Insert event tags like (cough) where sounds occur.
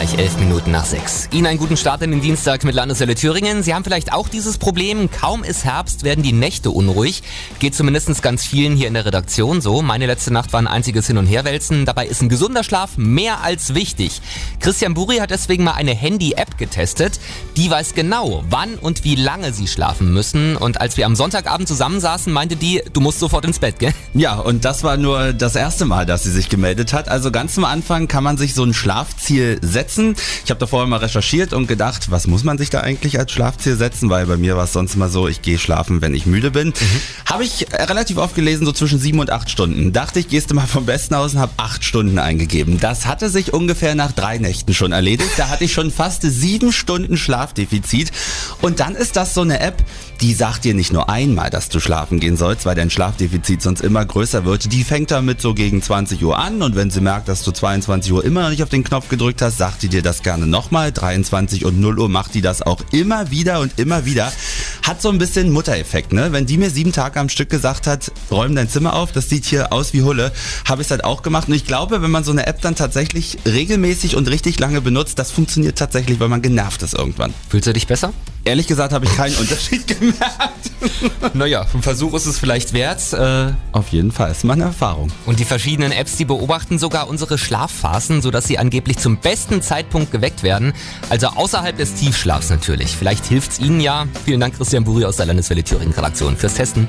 gleich elf Minuten nach sechs. Ihnen einen guten Start in den Dienstag mit Landeswelle Thüringen. Sie haben vielleicht auch dieses Problem. Kaum ist Herbst, werden die Nächte unruhig. Geht zumindest ganz vielen hier in der Redaktion so. Meine letzte Nacht war ein einziges Hin- und Herwälzen. Dabei ist ein gesunder Schlaf mehr als wichtig. Christian Buri hat deswegen mal eine Handy-App getestet. Die weiß genau, wann und wie lange Sie schlafen müssen. Und als wir am Sonntagabend zusammensaßen, meinte die, du musst sofort ins Bett, gell? Ja, und das war nur das erste Mal, dass sie sich gemeldet hat. Also ganz am Anfang kann man sich so ein Schlafziel setzen. Ich habe da vorher mal recherchiert und gedacht, was muss man sich da eigentlich als Schlafziel setzen? Weil bei mir war es sonst immer so, ich gehe schlafen, wenn ich müde bin. Mhm. Habe ich relativ oft gelesen, so zwischen sieben und acht Stunden. Dachte ich, gehst du mal vom Besten aus und habe acht Stunden eingegeben. Das hatte sich ungefähr nach drei Nächten schon erledigt. Da hatte ich schon fast sieben Stunden Schlafdefizit. Und dann ist das so eine App, die sagt dir nicht nur einmal, dass du schlafen gehen sollst, weil dein Schlafdefizit sonst immer größer wird. Die fängt damit so gegen 20 Uhr an und wenn sie merkt, dass du 22 Uhr immer noch nicht auf den Knopf gedrückt hast, sagt die dir das gerne nochmal. 23 und 0 Uhr macht die das auch immer wieder und immer wieder. Hat so ein bisschen Muttereffekt, ne? Wenn die mir sieben Tage am Stück gesagt hat, räum dein Zimmer auf, das sieht hier aus wie Hulle, habe ich es halt auch gemacht. Und ich glaube, wenn man so eine App dann tatsächlich regelmäßig und richtig lange benutzt, das funktioniert tatsächlich, weil man genervt ist irgendwann. Fühlst du dich besser? Ehrlich gesagt habe ich keinen Unterschied (laughs) gemerkt. naja, vom Versuch ist es vielleicht wert. Äh Auf jeden Fall, ist meine Erfahrung. Und die verschiedenen Apps, die beobachten sogar unsere Schlafphasen, sodass sie angeblich zum besten Zeitpunkt geweckt werden. Also außerhalb des Tiefschlafs natürlich. Vielleicht hilft's Ihnen ja. Vielen Dank, Christian Buri aus der Landeswelle Thüringen Redaktion fürs Testen.